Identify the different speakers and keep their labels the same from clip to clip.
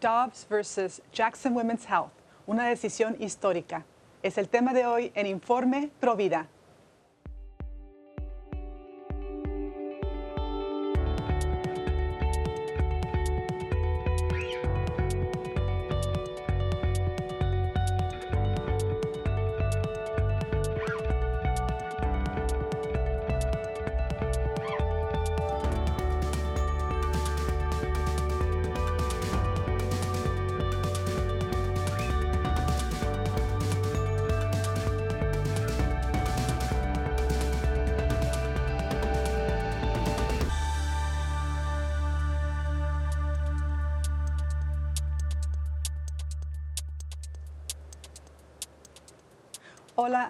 Speaker 1: Dobbs versus Jackson Women's Health, una decisión histórica. Es el tema de hoy en Informe Provida.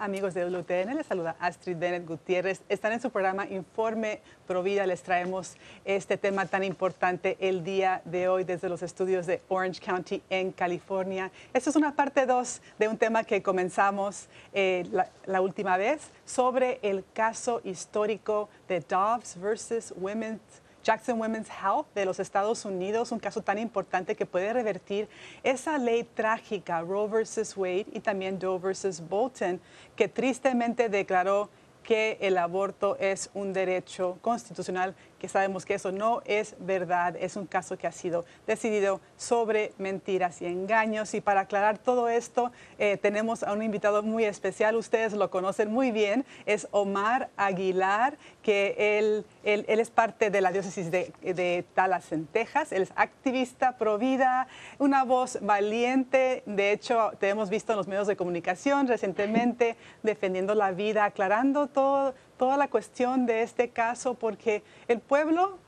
Speaker 1: Amigos de WTN, les saluda Astrid Bennett Gutiérrez. Están en su programa Informe Provida. Les traemos este tema tan importante el día de hoy desde los estudios de Orange County en California. Esta es una parte 2 de un tema que comenzamos eh, la, última vez sobre el caso histórico de Dobbs versus Women's Jackson Women's Health de los Estados Unidos, un caso tan importante que puede revertir esa ley trágica, Roe versus Wade y también Doe versus Bolton, que tristemente declaró que el aborto es un derecho constitucional que sabemos que eso no es verdad, es un caso que ha sido decidido sobre mentiras y engaños. Y para aclarar todo esto, eh, tenemos a un invitado muy especial, ustedes lo conocen muy bien, es Omar Aguilar, que él, él, es parte de la diócesis de, de Dallas en Texas, él es activista pro vida, una voz valiente, de hecho te hemos visto en los medios de comunicación recientemente defendiendo la vida, aclarando todo toda la cuestión de este caso porque el pueblo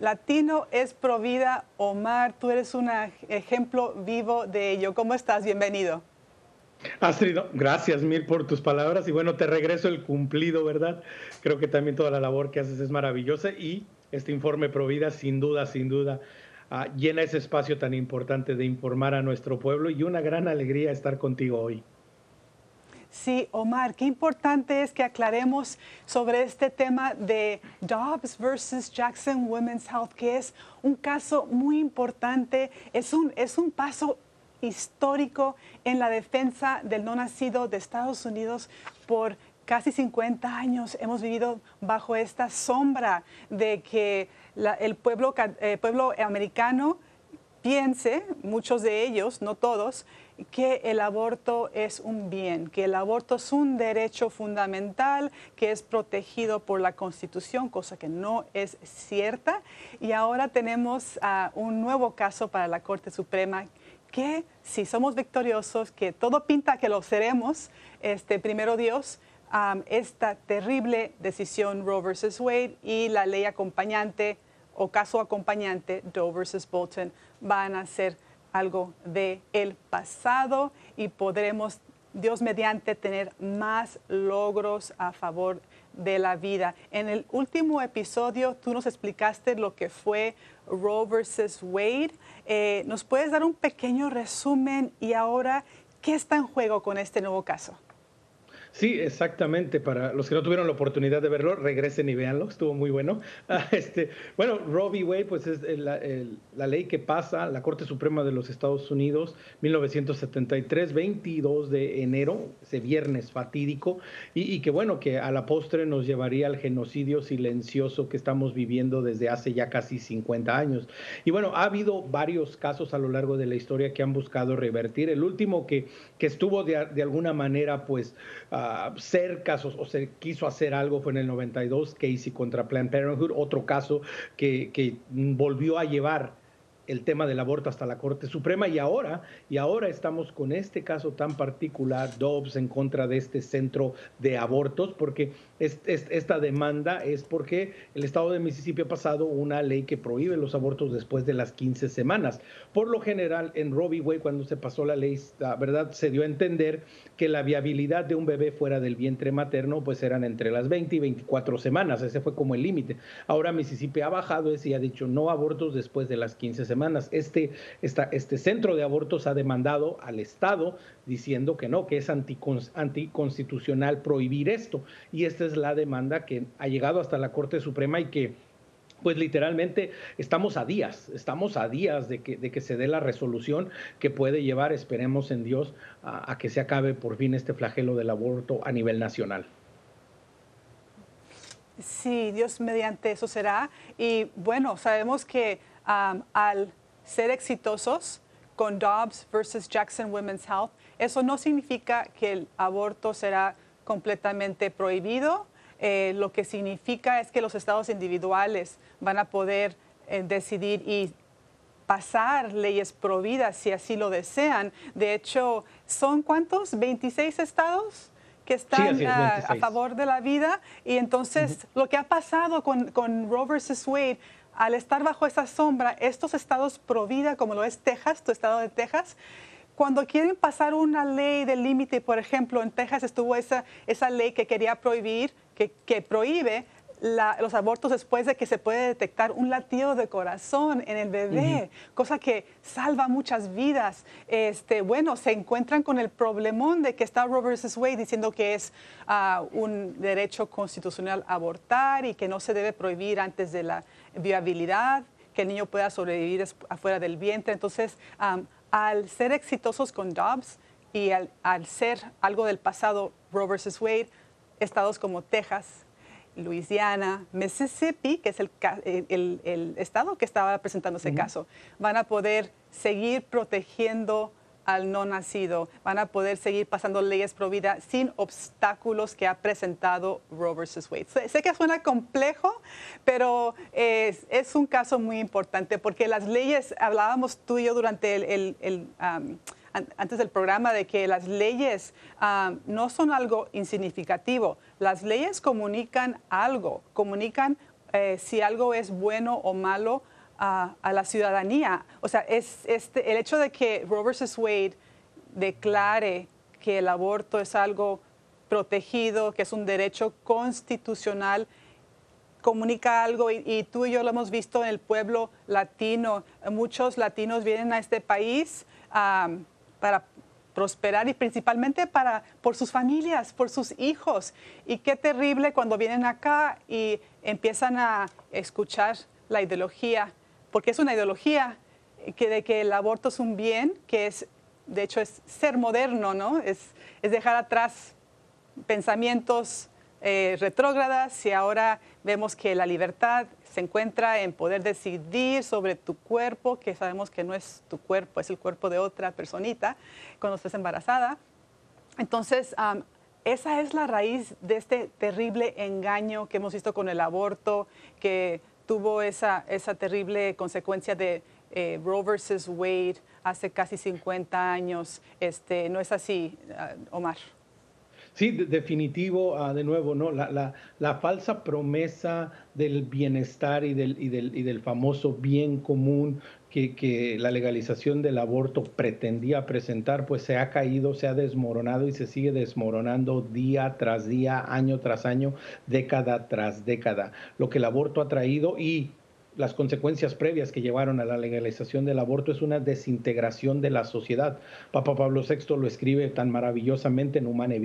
Speaker 1: latino es provida. Omar, tú eres un ejemplo vivo de ello. ¿Cómo estás? Bienvenido.
Speaker 2: Astrid, gracias mil por tus palabras y bueno, te regreso el cumplido, ¿verdad? Creo que también toda la labor que haces es maravillosa y este informe Provida sin duda, sin duda uh, llena ese espacio tan importante de informar a nuestro pueblo y una gran alegría estar contigo hoy.
Speaker 1: Sí, Omar, qué importante es que aclaremos sobre este tema de Dobbs versus Jackson Women's Health, que es un caso muy importante, es un, es un paso histórico en la defensa del no nacido de Estados Unidos por casi 50 años. Hemos vivido bajo esta sombra de que el pueblo, eh, pueblo americano piense, muchos de ellos, no todos, que el aborto es un bien, que el aborto es un derecho fundamental que es protegido por la Constitución, cosa que no es cierta. Y ahora tenemos uh, un nuevo caso para la Corte Suprema que si somos victoriosos, que todo pinta que lo seremos, este, primero Dios, um, esta terrible decisión Roe versus Wade y la ley acompañante o caso acompañante Doe versus Bolton van a ser algo de el pasado y podremos, Dios mediante, tener más logros a favor de la vida. En el último episodio tú nos explicaste lo que fue Roe versus Wade. Eh, ¿Nos puedes dar un pequeño resumen y ahora qué está en juego con este nuevo caso?
Speaker 2: Sí, exactamente. Para los que no tuvieron la oportunidad de verlo, regresen y véanlo. Estuvo muy bueno. Ah, este, bueno, v. Wade, pues es la, la, ley que pasa la Corte Suprema de los Estados Unidos, 1973, 22 de enero, ese viernes fatídico, y, y, que bueno, que a la postre nos llevaría al genocidio silencioso que estamos viviendo desde hace ya casi 50 años. Y bueno, ha habido varios casos a lo largo de la historia que han buscado revertir. El último que, que estuvo de, de alguna manera, pues, uh, cerca o, o, se quiso hacer algo fue en el 92, Casey contra Planned Parenthood, otro caso que, que volvió a llevar el tema del aborto hasta la Corte Suprema y ahora, y ahora estamos con este caso tan particular, Dobbs en contra de este centro de abortos, porque es, es, esta demanda es porque el estado de Mississippi ha pasado una ley que prohíbe los abortos después de las 15 semanas. Por lo general, en v. Wade, cuando se pasó la ley, la verdad, se dio a entender que la viabilidad de un bebé fuera del vientre materno, pues eran entre las 20 y 24 semanas. Ese fue como el límite. Ahora Mississippi ha bajado ese y ha dicho no abortos después de las 15 semanas Este, este centro de abortos ha demandado al Estado diciendo que no, que es anticonstitucional prohibir esto. Y esta es la demanda que ha llegado hasta la Corte Suprema y que pues literalmente estamos a días, estamos a días de que, de que se dé la resolución que puede llevar, esperemos en Dios, a, que se acabe por fin este flagelo del aborto a nivel nacional.
Speaker 1: Sí, Dios mediante eso será. Y bueno, sabemos que al ser exitosos con Dobbs versus Jackson Women's Health, eso no significa que el aborto será completamente prohibido eh, lo que significa es que los estados individuales van a poder eh, decidir y pasar leyes prohibidas si así lo desean. De hecho, ¿son cuántos? 26 estados que están a, favor de la vida. Y entonces lo que ha pasado con, con Roe versus Wade, al estar bajo esa sombra, estos estados pro vida, como lo es Texas, tu estado de Texas, cuando quieren pasar una ley de límite, por ejemplo, en Texas estuvo esa, esa ley que quería prohibir, que, que prohíbe los abortos después de que se puede detectar un latido de corazón en el bebé, cosa que salva muchas vidas. Este, bueno, se encuentran con el problemón de que está Roe vs. Wade diciendo que es ah, un derecho constitucional abortar y que no se debe prohibir antes de la viabilidad, que el niño pueda sobrevivir afuera del vientre. Entonces, al ser exitosos con Dobbs y al, ser algo del pasado Roe vs. Wade, estados como Texas, Luisiana, Mississippi, que es el, estado que estaba presentando ese caso, van a poder seguir protegiendo al no nacido, van a poder seguir pasando leyes pro vida sin obstáculos que ha presentado Roe vs. Wade. Sé, que suena complejo, pero es, un caso muy importante porque las leyes, hablábamos tú y yo durante el, antes del programa de que las leyes no son algo insignificativo. Las leyes comunican algo, comunican eh, si algo es bueno o malo a, la ciudadanía. O sea, es este, el hecho de que Roe vs. Wade declare que el aborto es algo protegido, que es un derecho constitucional, comunica algo y, tú y yo lo hemos visto en el pueblo latino. Muchos latinos vienen a este país para prosperar y principalmente para, por sus familias, por sus hijos. Y qué terrible cuando vienen acá y empiezan a escuchar la ideología porque es una ideología que de que el aborto es un bien, que es, de hecho, es ser moderno, ¿no? Es, es dejar atrás pensamientos eh, retrógradas y ahora vemos que la libertad se encuentra en poder decidir sobre tu cuerpo, que sabemos que no es tu cuerpo, es el cuerpo de otra personita cuando estés embarazada. Entonces, esa es la raíz de este terrible engaño que hemos visto con el aborto, que tuvo esa, esa terrible consecuencia de eh, Roe versus Wade hace casi 50 años. Este, ¿No es así, ah, Omar?
Speaker 2: Sí, definitivo, ah, de nuevo, ¿no? La, la, la, falsa promesa del bienestar y del, y del, y del famoso bien común que, la legalización del aborto pretendía presentar, pues se ha caído, se ha desmoronado y se sigue desmoronando día tras día, año tras año, década tras década. Lo que el aborto ha traído y las consecuencias previas que llevaron a la legalización del aborto es una desintegración de la sociedad. Papa Pablo VI lo escribe tan maravillosamente en Humane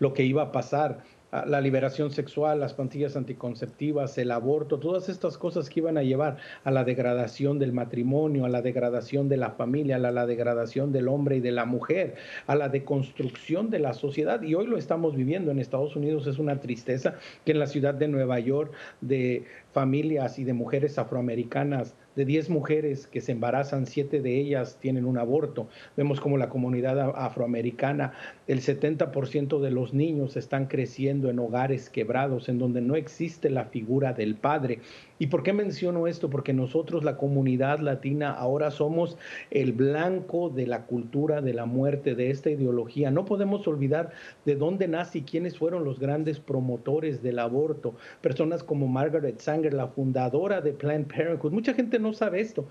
Speaker 2: lo que iba a pasar la liberación sexual, las pastillas anticonceptivas, el aborto, todas estas cosas que iban a llevar a la degradación del matrimonio, a la degradación de la familia, a la, degradación del hombre y de la mujer, a la deconstrucción de la sociedad. Y hoy lo estamos viviendo en Estados Unidos. Es una tristeza que en la ciudad de Nueva York, de familias y de mujeres afroamericanas de 10 mujeres que se embarazan, 7 de ellas tienen un aborto. Vemos como la comunidad afroamericana, el 70% de los niños están creciendo en hogares quebrados, en donde no existe la figura del padre. ¿Y por qué menciono esto? Porque nosotros, la comunidad latina, ahora somos el blanco de la cultura de la muerte, de esta ideología. No podemos olvidar de dónde nace y quiénes fueron los grandes promotores del aborto. Personas como Margaret Sanger, la fundadora de Planned Parenthood. Mucha gente no sabe esto,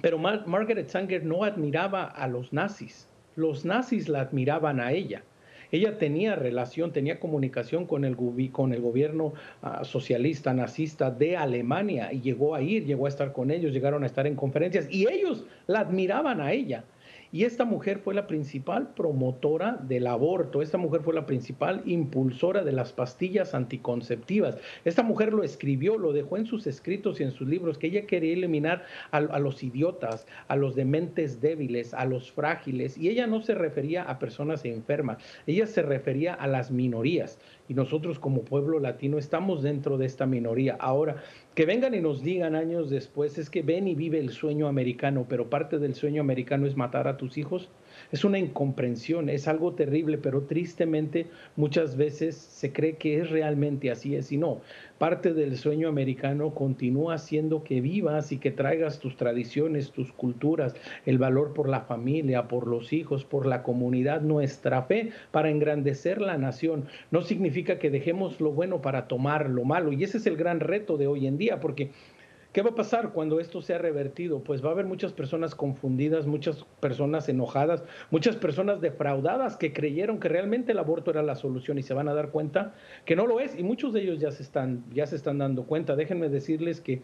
Speaker 2: pero Margaret Sanger no admiraba a los nazis. Los nazis la admiraban a ella. Ella tenía relación, tenía comunicación con el, con el gobierno ah, socialista, nazista de Alemania y llegó a ir, llegó a estar con ellos, llegaron a estar en conferencias y ellos la admiraban a ella. Y esta mujer fue la principal promotora del aborto, esta mujer fue la principal impulsora de las pastillas anticonceptivas. Esta mujer lo escribió, lo dejó en sus escritos y en sus libros, que ella quería eliminar a, los idiotas, a los dementes débiles, a los frágiles. Y ella no se refería a personas enfermas, ella se refería a las minorías y nosotros como pueblo latino estamos dentro de esta minoría. Ahora, que vengan y nos digan años después, es que ven y vive el sueño americano, pero parte del sueño americano es matar a tus hijos, es una incomprensión, es algo terrible, pero tristemente muchas veces se cree que es realmente así es y no. Parte del sueño americano continúa haciendo que vivas y que traigas tus tradiciones, tus culturas, el valor por la familia, por los hijos, por la comunidad, nuestra fe para engrandecer la nación. No significa que dejemos lo bueno para tomar lo malo y ese es el gran reto de hoy en día porque ¿Qué va a pasar cuando esto sea revertido? Pues va a haber muchas personas confundidas, muchas personas enojadas, muchas personas defraudadas que creyeron que realmente el aborto era la solución y se van a dar cuenta que no lo es y muchos de ellos ya se están ya se están dando cuenta. Déjenme decirles que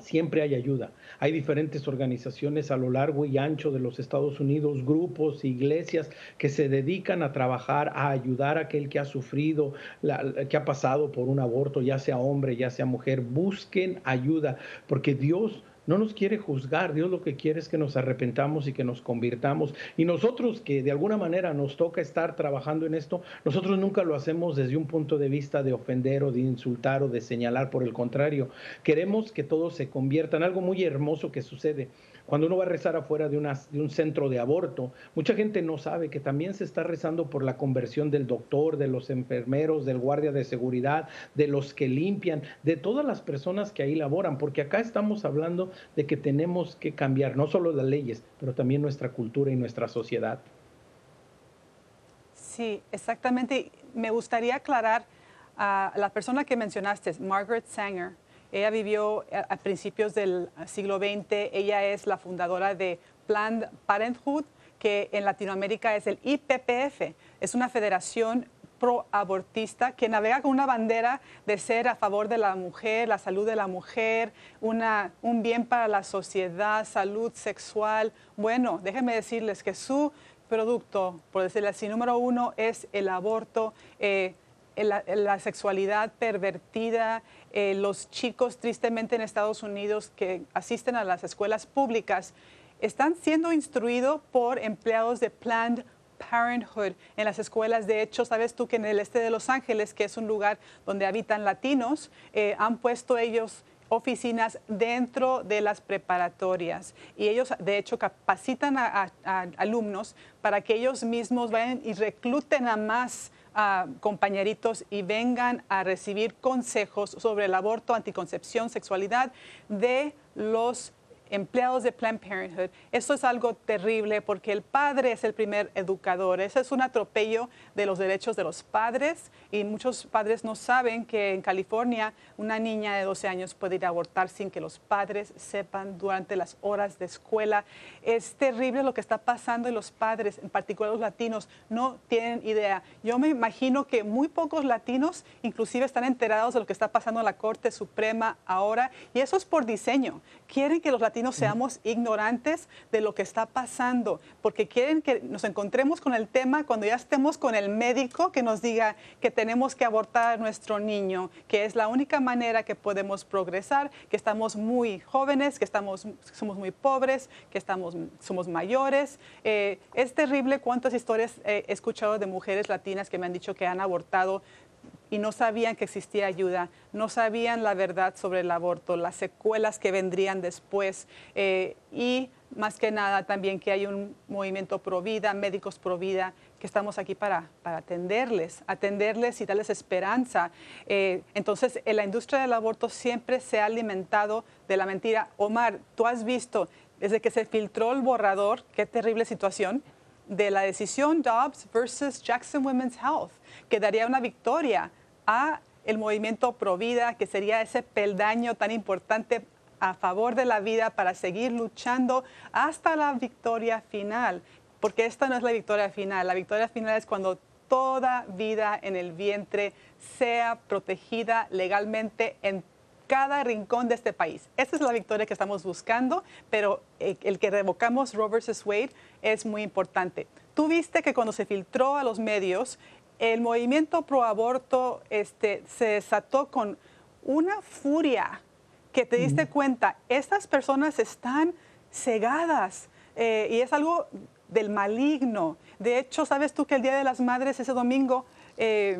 Speaker 2: siempre hay ayuda. Hay diferentes organizaciones a lo largo y ancho de los Estados Unidos, grupos, iglesias que se dedican a trabajar, a ayudar a aquel que ha sufrido, que ha pasado por un aborto, ya sea hombre, ya sea mujer. Busquen ayuda, porque Dios no nos quiere juzgar, Dios lo que quiere es que nos arrepentamos y que nos convirtamos. Y nosotros que de alguna manera nos toca estar trabajando en esto, nosotros nunca lo hacemos desde un punto de vista de ofender o de insultar o de señalar, por el contrario, queremos que todo se convierta en algo muy hermoso que sucede cuando uno va a rezar afuera de, un centro de aborto, mucha gente no sabe que también se está rezando por la conversión del doctor, de los enfermeros, del guardia de seguridad, de los que limpian, de todas las personas que ahí laboran, porque acá estamos hablando de que tenemos que cambiar no solo las leyes, pero también nuestra cultura y nuestra sociedad.
Speaker 1: Sí, exactamente. Me gustaría aclarar a la persona que mencionaste, Margaret Sanger ella vivió a, principios del siglo XX. Ella es la fundadora de Planned Parenthood, que en Latinoamérica es el IPPF. Es una federación pro-abortista que navega con una bandera de ser a favor de la mujer, la salud de la mujer, un bien para la sociedad, salud sexual. Bueno, déjenme decirles que su producto, por decirlo así, número uno es el aborto. Eh, la, sexualidad pervertida, eh, los chicos tristemente en Estados Unidos que asisten a las escuelas públicas están siendo instruidos por empleados de Planned Parenthood en las escuelas. De hecho, sabes tú que en el este de Los Ángeles, que es un lugar donde habitan latinos, eh, han puesto ellos oficinas dentro de las preparatorias y ellos de hecho capacitan a alumnos para que ellos mismos vayan y recluten a más compañeritos y vengan a recibir consejos sobre el aborto, anticoncepción, sexualidad de los empleados de Planned Parenthood. Esto es algo terrible porque el padre es el primer educador. Ese es un atropello de los derechos de los padres y muchos padres no saben que en California una niña de 12 años puede ir a abortar sin que los padres sepan durante las horas de escuela. Es terrible lo que está pasando y los padres, en particular los latinos, no tienen idea. Yo me imagino que muy pocos latinos inclusive están enterados de lo que está pasando en la Corte Suprema ahora y eso es por diseño. Quieren que los latinos no seamos ignorantes de lo que está pasando, porque quieren que nos encontremos con el tema cuando ya estemos con el médico que nos diga que tenemos que abortar a nuestro niño, que es la única manera que podemos progresar, que estamos muy jóvenes, que estamos, somos muy pobres, que estamos, somos mayores. Eh, es terrible cuántas historias he escuchado de mujeres latinas que me han dicho que han abortado y no sabían que existía ayuda, no sabían la verdad sobre el aborto, las secuelas que vendrían después eh, y más que nada también que hay un movimiento pro vida, médicos pro vida, que estamos aquí para, para atenderles, atenderles y darles esperanza. Eh, entonces, en la industria del aborto siempre se ha alimentado de la mentira. Omar, tú has visto, desde que se filtró el borrador, qué terrible situación, de la decisión Dobbs versus Jackson Women's Health, que daría una victoria a el movimiento Provida, que sería ese peldaño tan importante a favor de la vida para seguir luchando hasta la victoria final. Porque esta no es la victoria final, la victoria final es cuando toda vida en el vientre sea protegida legalmente en cada rincón de este país. Esta es la victoria que estamos buscando, pero eh, el que revocamos Roe versus Wade es muy importante. Tú viste que cuando se filtró a los medios, el movimiento pro aborto este, se desató con una furia que te diste cuenta, estas personas están cegadas eh, y es algo del maligno. De hecho, ¿sabes tú que el Día de las Madres ese domingo eh,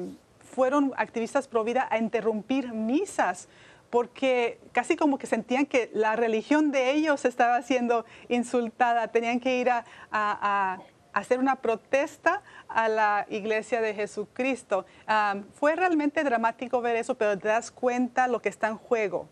Speaker 1: fueron activistas pro vida a interrumpir misas? porque casi como que sentían que la religión de ellos estaba siendo insultada, tenían que ir a, hacer una protesta a la iglesia de Jesucristo. Ah, fue realmente dramático ver eso, pero te das cuenta lo que está en juego.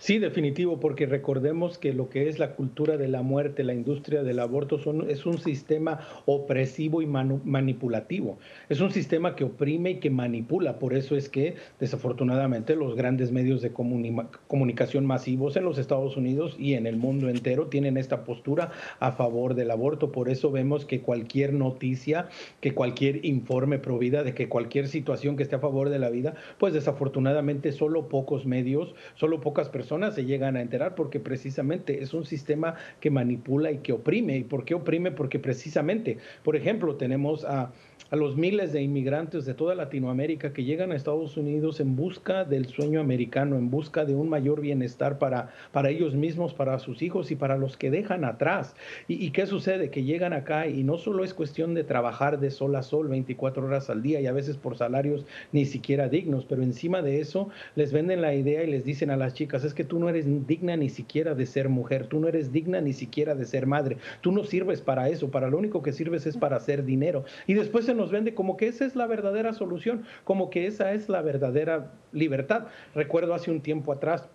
Speaker 2: Sí, definitivo, porque recordemos que lo que es la cultura de la muerte, la industria del aborto, son, es un sistema opresivo y manipulativo. Es un sistema que oprime y que manipula. Por eso es que, desafortunadamente, los grandes medios de comunicación masivos en los Estados Unidos y en el mundo entero tienen esta postura a favor del aborto. Por eso vemos que cualquier noticia, que cualquier informe pro vida, de que cualquier situación que esté a favor de la vida, pues desafortunadamente solo pocos medios, solo pocas personas se llegan a enterar porque precisamente es un sistema que manipula y que oprime. ¿Y por qué oprime? Porque precisamente, por ejemplo, tenemos a a los miles de inmigrantes de toda Latinoamérica que llegan a Estados Unidos en busca del sueño americano, en busca de un mayor bienestar para, para ellos mismos, para sus hijos y para los que dejan atrás. ¿Y, qué sucede? Que llegan acá y no solo es cuestión de trabajar de sol a sol 24 horas al día y a veces por salarios ni siquiera dignos, pero encima de eso les venden la idea y les dicen a las chicas, es que tú no eres digna ni siquiera de ser mujer, tú no eres digna ni siquiera de ser madre, tú no sirves para eso, para lo único que sirves es para hacer dinero. Y después se nos vende como que esa es la verdadera solución, como que esa es la verdadera libertad. Recuerdo hace un tiempo atrás,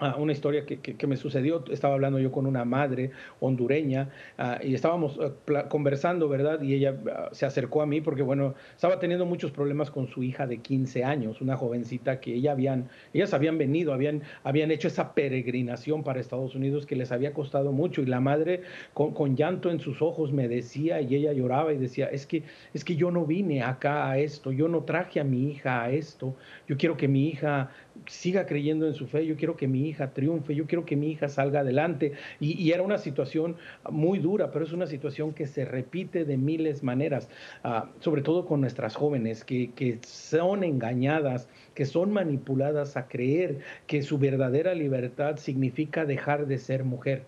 Speaker 2: Ah, una historia que, que, me sucedió, estaba hablando yo con una madre hondureña ah, y estábamos ah, conversando, ¿verdad? Y ella se acercó a mí porque, bueno, estaba teniendo muchos problemas con su hija de 15 años, una jovencita que ella habían, ellas habían venido, habían, habían hecho esa peregrinación para Estados Unidos que les había costado mucho y la madre con, con llanto en sus ojos me decía y ella lloraba y decía, es que, es que yo no vine acá a esto, yo no traje a mi hija a esto, yo quiero que mi hija siga creyendo en su fe, yo quiero que mi hija triunfe, yo quiero que mi hija salga adelante. Y, era una situación muy dura, pero es una situación que se repite de miles maneras, ah, sobre todo con nuestras jóvenes, que, que son engañadas, que son manipuladas a creer que su verdadera libertad significa dejar de ser mujer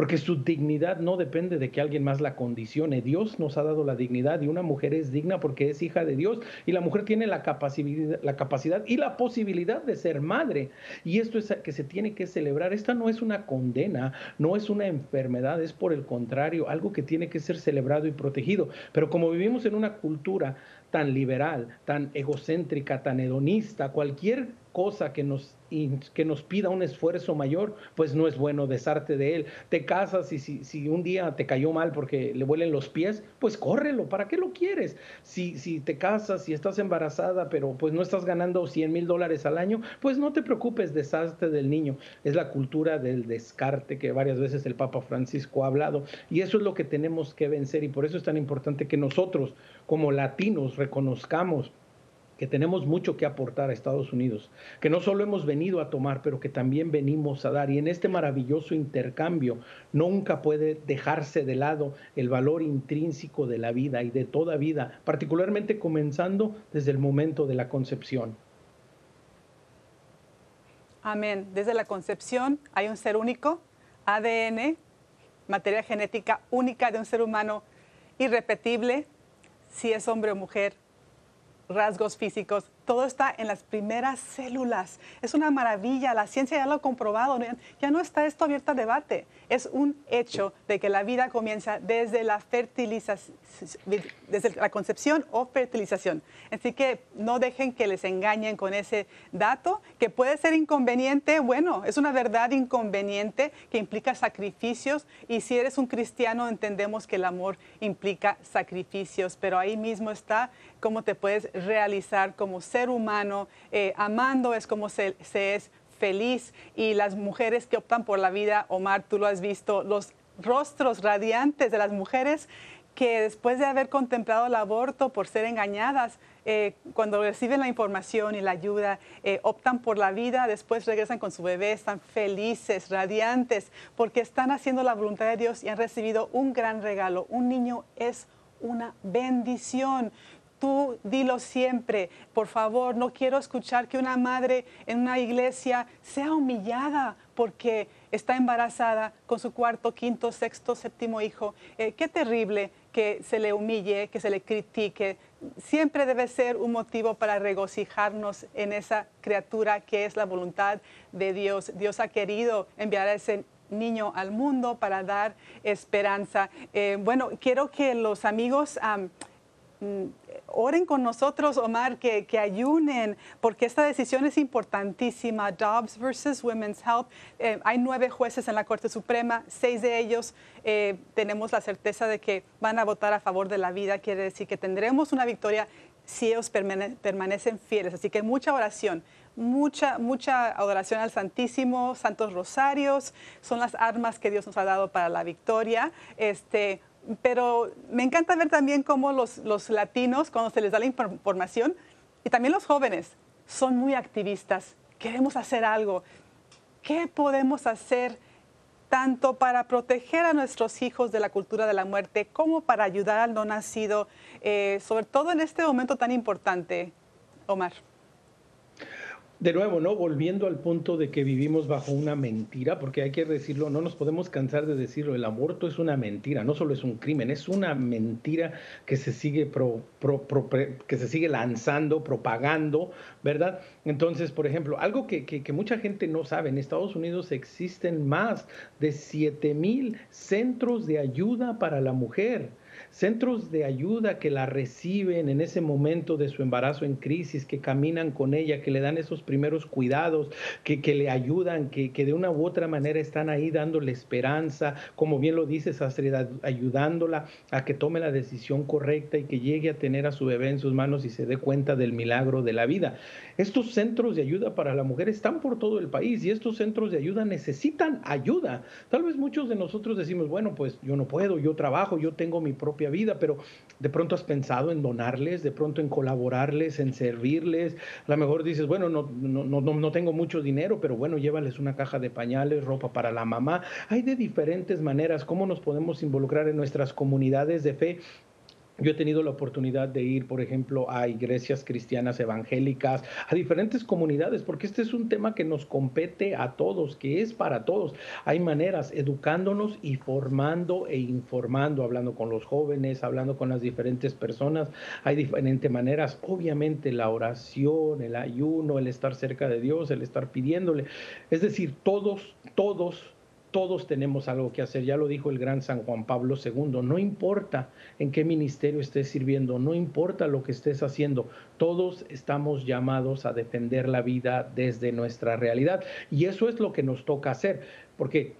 Speaker 2: porque su dignidad no depende de que alguien más la condicione. Dios nos ha dado la dignidad y una mujer es digna porque es hija de Dios y la mujer tiene la capacidad, la capacidad y la posibilidad de ser madre. Y esto es que se tiene que celebrar. Esta no es una condena, no es una enfermedad, es por el contrario, algo que tiene que ser celebrado y protegido. Pero como vivimos en una cultura tan liberal, tan egocéntrica, tan hedonista, cualquier cosa que nos, que nos pida un esfuerzo mayor, pues no es bueno desarte de él. Te casas y si, si, un día te cayó mal porque le huelen los pies, pues córrelo, ¿para qué lo quieres? Si, si te casas y estás embarazada, pero pues no estás ganando 100 mil dólares al año, pues no te preocupes, deshazte del niño. Es la cultura del descarte que varias veces el Papa Francisco ha hablado y eso es lo que tenemos que vencer y por eso es tan importante que nosotros como latinos reconozcamos que tenemos mucho que aportar a Estados Unidos, que no solo hemos venido a tomar, pero que también venimos a dar. Y en este maravilloso intercambio nunca puede dejarse de lado el valor intrínseco de la vida y de toda vida, particularmente comenzando desde el momento de la concepción.
Speaker 1: Amén. Desde la concepción hay un ser único, ADN, materia genética única de un ser humano irrepetible, si es hombre o mujer, rasgos físicos, todo está en las primeras células. Es una maravilla, la ciencia ya lo ha comprobado, ya no está esto abierto a debate. Es un hecho de que la vida comienza desde la fertilización, desde la concepción o fertilización. Así que no dejen que les engañen con ese dato, que puede ser inconveniente, bueno, es una verdad inconveniente que implica sacrificios y si eres un cristiano entendemos que el amor implica sacrificios, pero ahí mismo está cómo te puedes realizar como ser humano, eh, amando es como se, es feliz y las mujeres que optan por la vida, Omar, tú lo has visto, los rostros radiantes de las mujeres que después de haber contemplado el aborto por ser engañadas, eh, cuando reciben la información y la ayuda, eh, optan por la vida, después regresan con su bebé, están felices, radiantes, porque están haciendo la voluntad de Dios y han recibido un gran regalo. Un niño es una bendición tú dilo siempre. Por favor, no quiero escuchar que una madre en una iglesia sea humillada porque está embarazada con su cuarto, quinto, sexto, séptimo hijo. Eh, qué terrible que se le humille, que se le critique. Siempre debe ser un motivo para regocijarnos en esa criatura que es la voluntad de Dios. Dios ha querido enviar a ese niño al mundo para dar esperanza. Eh, bueno, quiero que los amigos... oren con nosotros, Omar, que, ayunen, porque esta decisión es importantísima. Dobbs versus Women's Health. Eh, hay nueve jueces en la Corte Suprema, seis de ellos eh, tenemos la certeza de que van a votar a favor de la vida. Quiere decir que tendremos una victoria si ellos permanecen fieles. Así que mucha oración. Mucha, mucha adoración al Santísimo, Santos Rosarios, son las armas que Dios nos ha dado para la victoria. Este, pero me encanta ver también cómo los, los latinos, cuando se les da la información, y también los jóvenes, son muy activistas. Queremos hacer algo. ¿Qué podemos hacer tanto para proteger a nuestros hijos de la cultura de la muerte como para ayudar al no nacido, eh, sobre todo en este momento tan importante, Omar?
Speaker 2: De nuevo, ¿no? Volviendo al punto de que vivimos bajo una mentira, porque hay que decirlo, no nos podemos cansar de decirlo, el aborto es una mentira, no solo es un crimen, es una mentira que se sigue, que se sigue lanzando, propagando, ¿verdad? Entonces, por ejemplo, algo que, que, mucha gente no sabe, en Estados Unidos existen más de 7 mil centros de ayuda para la mujer centros de ayuda que la reciben en ese momento de su embarazo en crisis, que caminan con ella, que le dan esos primeros cuidados, que, que le ayudan, que, que, de una u otra manera están ahí dándole esperanza, como bien lo dices, Astrid, ayudándola a que tome la decisión correcta y que llegue a tener a su bebé en sus manos y se dé cuenta del milagro de la vida. Estos centros de ayuda para la mujer están por todo el país y estos centros de ayuda necesitan ayuda. Tal vez muchos de nosotros decimos, bueno, pues yo no puedo, yo trabajo, yo tengo mi vida, pero de pronto has pensado en donarles, de pronto en colaborarles, en servirles. A lo mejor dices, bueno, no, no, no, no tengo mucho dinero, pero bueno, llévales una caja de pañales, ropa para la mamá. Hay de diferentes maneras cómo nos podemos involucrar en nuestras comunidades de fe yo he tenido la oportunidad de ir, por ejemplo, a iglesias cristianas evangélicas, a diferentes comunidades, porque este es un tema que nos compete a todos, que es para todos. Hay maneras, educándonos y formando e informando, hablando con los jóvenes, hablando con las diferentes personas. Hay diferentes maneras, obviamente la oración, el ayuno, el estar cerca de Dios, el estar pidiéndole. Es decir, todos, todos todos tenemos algo que hacer, ya lo dijo el gran San Juan Pablo II, no importa en qué ministerio estés sirviendo, no importa lo que estés haciendo, todos estamos llamados a defender la vida desde nuestra realidad. Y eso es lo que nos toca hacer, porque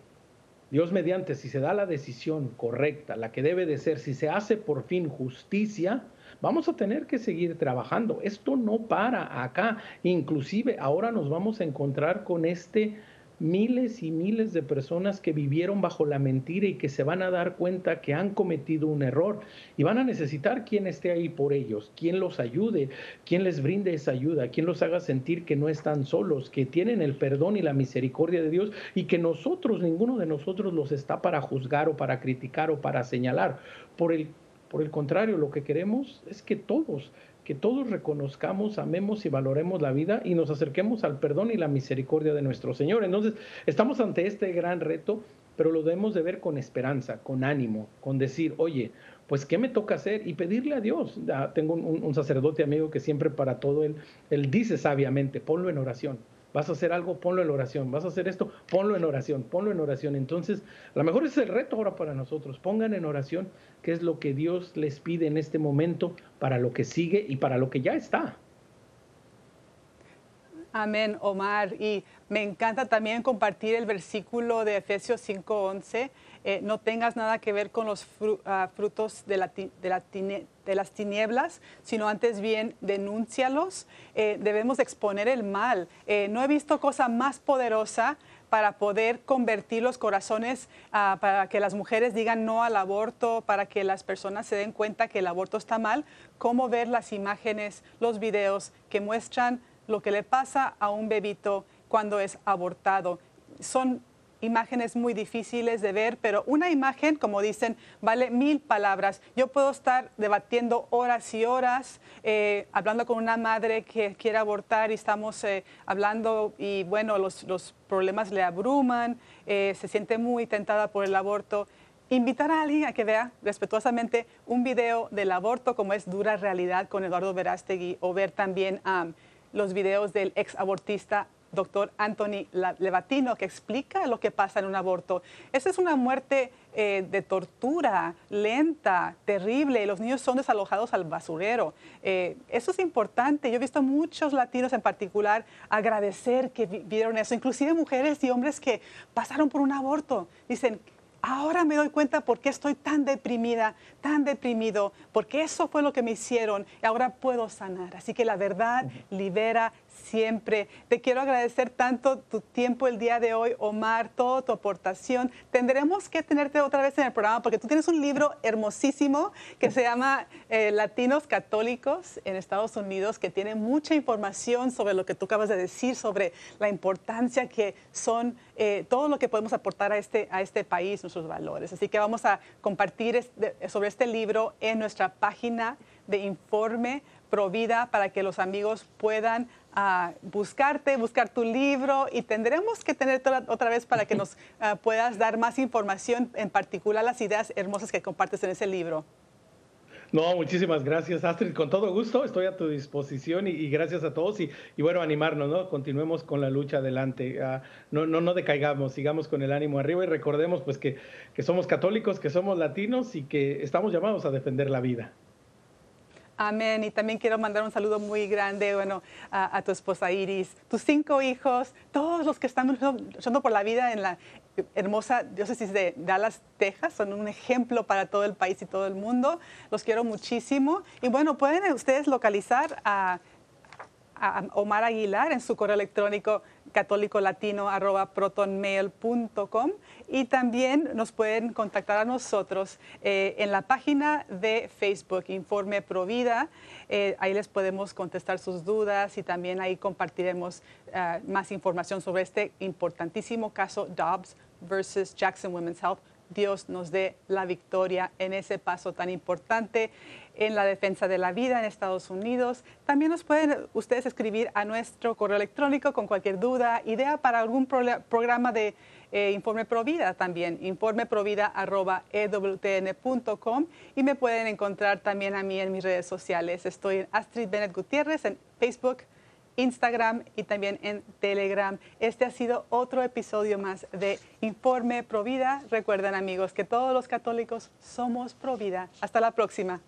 Speaker 2: Dios mediante, si se da la decisión correcta, la que debe de ser, si se hace por fin justicia, vamos a tener que seguir trabajando. Esto no para acá. Inclusive ahora nos vamos a encontrar con este miles y miles de personas que vivieron bajo la mentira y que se van a dar cuenta que han cometido un error y van a necesitar quien esté ahí por ellos, quien los ayude, quien les brinde esa ayuda, quien los haga sentir que no están solos, que tienen el perdón y la misericordia de Dios y que nosotros, ninguno de nosotros los está para juzgar o para criticar o para señalar. Por el, por el contrario, lo que queremos es que todos que todos reconozcamos, amemos y valoremos la vida y nos acerquemos al perdón y la misericordia de nuestro Señor. Entonces, estamos ante este gran reto, pero lo debemos de ver con esperanza, con ánimo, con decir, oye, pues, ¿qué me toca hacer? Y pedirle a Dios. tengo un, un, sacerdote amigo que siempre para todo él, él dice sabiamente, ponlo en oración vas a hacer algo, ponlo en oración, vas a hacer esto, ponlo en oración, ponlo en oración. Entonces, a lo mejor es el reto ahora para nosotros, pongan en oración qué es lo que Dios les pide en este momento para lo que sigue y para lo que ya está.
Speaker 1: Amén, Omar. Y me encanta también compartir el versículo de Efesios 5:11. Eh, no tengas nada que ver con los ah, frutos de, las tinieblas, sino antes bien denúncialos. Eh, debemos exponer el mal. Eh, no he visto cosa más poderosa para poder convertir los corazones, ah, para que las mujeres digan no al aborto, para que las personas se den cuenta que el aborto está mal, cómo ver las imágenes, los videos que muestran lo que le pasa a un bebito cuando es abortado. Son imágenes muy difíciles de ver, pero una imagen, como dicen, vale mil palabras. Yo puedo estar debatiendo horas y horas, eh, hablando con una madre que quiere abortar y estamos eh, hablando y bueno, los, problemas le abruman, eh, se siente muy tentada por el aborto. Invitar a alguien a que vea respetuosamente un video del aborto como es dura realidad con Eduardo Verástegui o ver también los videos del ex abortista doctor Anthony Levatino, que explica lo que pasa en un aborto. Esa es una muerte eh, de tortura, lenta, terrible, los niños son desalojados al basurero. Eh, eso es importante. Yo he visto muchos latinos en particular agradecer que vieron eso, inclusive mujeres y hombres que pasaron por un aborto. Dicen, ahora me doy cuenta por qué estoy tan deprimida, tan deprimido, porque eso fue lo que me hicieron y ahora puedo sanar. Así que la verdad libera siempre. Te quiero agradecer tanto tu tiempo el día de hoy, Omar, toda tu aportación. Tendremos que tenerte otra vez en el programa porque tú tienes un libro hermosísimo que se llama eh, Latinos Católicos en Estados Unidos, que tiene mucha información sobre lo que tú acabas de decir, sobre la importancia que son eh, todo lo que podemos aportar a este, a este país, nuestros valores. Así que vamos a compartir sobre este libro en nuestra página de informe Provida para que los amigos puedan a buscarte, buscar tu libro y tendremos que tener otra vez para que nos ah, puedas dar más información, en particular las ideas hermosas que compartes en ese libro.
Speaker 2: No, muchísimas gracias, Astrid. Con todo gusto, estoy a tu disposición y, gracias a todos. Y, bueno, animarnos, ¿no? Continuemos con la lucha adelante. Ah, no, no, no decaigamos, sigamos con el ánimo arriba y recordemos pues que, que somos católicos, que somos latinos y que estamos llamados a defender la vida.
Speaker 1: Amén. Y también quiero mandar un saludo muy grande, bueno, a, tu esposa Iris, tus cinco hijos, todos los que están luchando por la vida en la hermosa diócesis de Dallas, Texas. Son un ejemplo para todo el país y todo el mundo. Los quiero muchísimo. Y bueno, pueden ustedes localizar a Omar Aguilar en su correo electrónico católicolatino.protonmail.com y también nos pueden contactar a nosotros eh, en la página de Facebook Informe Provida. Eh, ahí les podemos contestar sus dudas y también ahí compartiremos eh, más información sobre este importantísimo caso Dobbs versus Jackson Women's Health Dios nos dé la victoria en ese paso tan importante en la defensa de la vida en Estados Unidos. También nos pueden ustedes escribir a nuestro correo electrónico con cualquier duda, idea para algún programa de eh, Informe Provida también, informeprovida.ewtn.com y me pueden encontrar también a mí en mis redes sociales. Estoy en Astrid Bennett Gutiérrez en Facebook, Instagram y también en Telegram. Este ha sido otro episodio más de Informe Provida. Recuerden amigos que todos los católicos somos Provida. Hasta la próxima.